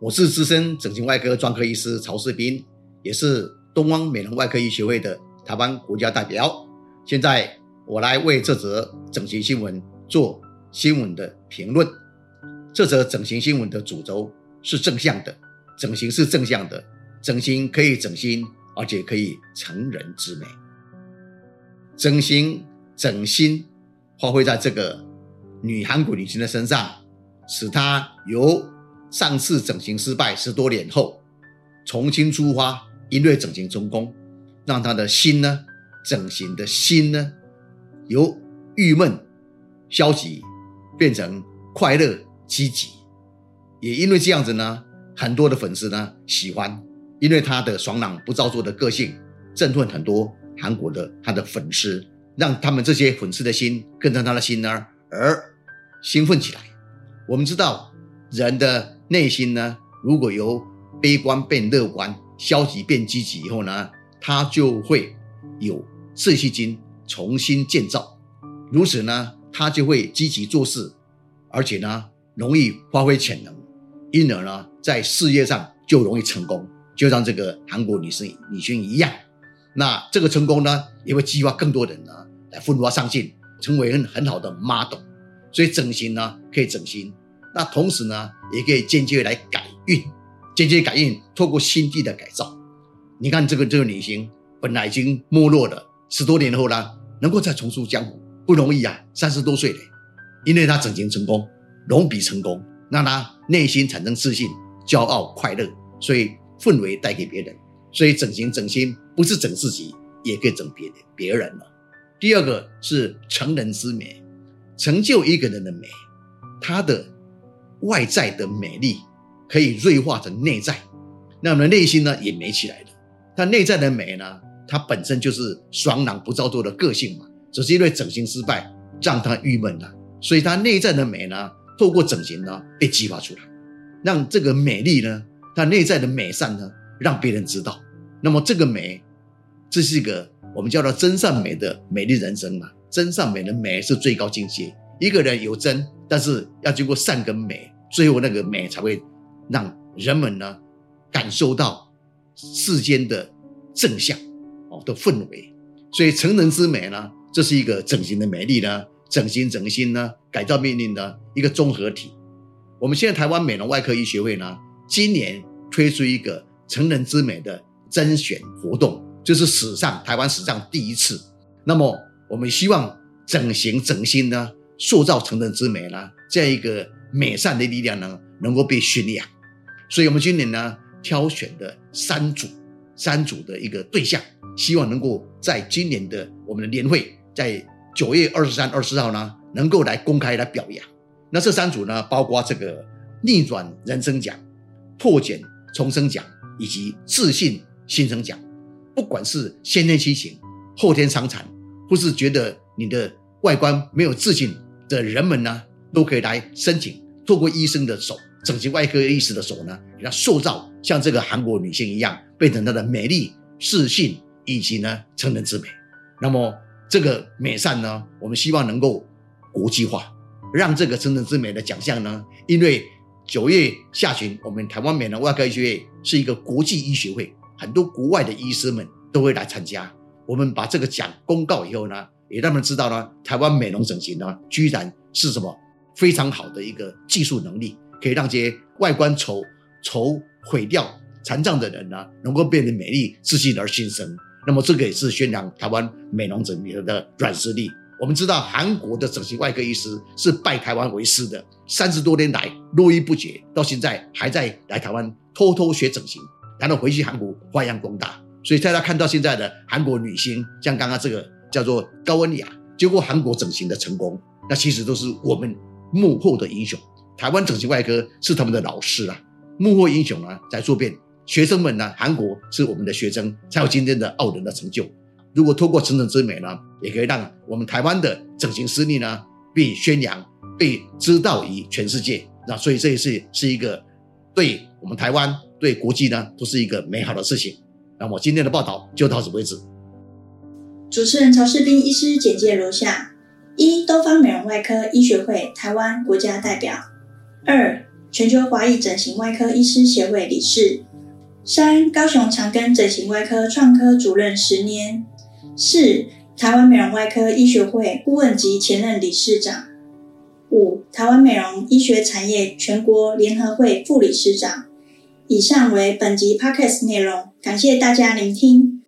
我是资深整形外科专科医师曹世斌，也是东方美容外科医学会的台湾国家代表。现在我来为这则整形新闻做新闻的评论。这则整形新闻的主轴是正向的，整形是正向的，整形可以整心，而且可以成人之美。整形整心发挥在这个女韩国女星的身上，使她由上次整形失败十多年后重新出发，因为整形成功，让他的心呢，整形的心呢，由郁闷、消极变成快乐、积极。也因为这样子呢，很多的粉丝呢喜欢，因为他的爽朗不造作的个性，振奋很多。韩国的他的粉丝，让他们这些粉丝的心跟着他的心呢而兴奋起来。我们知道人的内心呢，如果由悲观变乐观，消极变积极以后呢，他就会有自信心重新建造。如此呢，他就会积极做事，而且呢，容易发挥潜能，因而呢，在事业上就容易成功，就像这个韩国女生女星一样。那这个成功呢，也会激发更多人呢来奋发上进，成为很很好的 model。所以整形呢可以整形，那同时呢也可以间接来改运，间接改运，透过心地的改造。你看这个这个女星本来已经没落了，十多年后呢能够再重出江湖不容易啊，三十多岁了，因为她整形成功，容比成功，让她内心产生自信、骄傲、快乐，所以氛围带给别人。所以整形整心不是整自己，也可以整别人别人了。第二个是成人之美，成就一个人的美，他的外在的美丽可以锐化成内在，那么内心呢也美起来了。他内在的美呢，它本身就是爽朗不造作的个性嘛，只是因为整形失败让他郁闷了，所以他内在的美呢，透过整形呢被激发出来，让这个美丽呢，他内在的美善呢。让别人知道，那么这个美，这是一个我们叫做真善美的美丽人生嘛？真善美的美是最高境界。一个人有真，但是要经过善跟美，最后那个美才会让人们呢感受到世间的正向哦的氛围。所以成人之美呢，这是一个整形的美丽呢，整形整心呢，改造命令的一个综合体。我们现在台湾美容外科医学会呢，今年推出一个。成人之美的甄选活动，就是史上台湾史上第一次。那么，我们希望整形整心呢，塑造成人之美呢，这样一个美善的力量呢，能够被训练。所以，我们今年呢，挑选的三组三组的一个对象，希望能够在今年的我们的年会，在九月二十三、二十四号呢，能够来公开来表扬。那这三组呢，包括这个逆转人生奖、破茧重生奖。以及自信新生奖，不管是先天畸形、后天伤残，或是觉得你的外观没有自信的人们呢，都可以来申请，透过医生的手，整形外科医师的手呢，给他塑造像这个韩国女性一样，变成她的美丽、自信以及呢成人之美。那么这个美善呢，我们希望能够国际化，让这个成人之美的奖项呢，因为。九月下旬，我们台湾美容外科医学会是一个国际医学会，很多国外的医师们都会来参加。我们把这个奖公告以后呢，也让他们知道呢，台湾美容整形呢，居然是什么非常好的一个技术能力，可以让这些外观丑丑毁掉残障的人呢，能够变得美丽、自信而新生。那么这个也是宣扬台湾美容整形的软实力。我们知道韩国的整形外科医师是拜台湾为师的，三十多年来络绎不绝，到现在还在来台湾偷偷学整形，然后回去韩国发扬光大。所以大家看到现在的韩国女星，像刚刚这个叫做高恩雅，结果韩国整形的成功，那其实都是我们幕后的英雄。台湾整形外科是他们的老师啊，幕后英雄啊在做变，学生们呢，韩国是我们的学生，才有今天的傲人的成就。如果透过成人之美呢，也可以让我们台湾的整形实力呢被宣扬、被知道于全世界。那所以这也是是一个对我们台湾、对国际呢都是一个美好的事情。那么今天的报道就到此为止。主持人曹世斌医师简介如下：一、东方美容外科医学会台湾国家代表；二、全球华裔整形外科医师协会理事；三、高雄长庚整形外科创科主任十年；四、台湾美容外科医学会顾问及前任理事长；五、台湾美容医学产业全国联合会副理事长。以上为本集 podcast 内容，感谢大家聆听。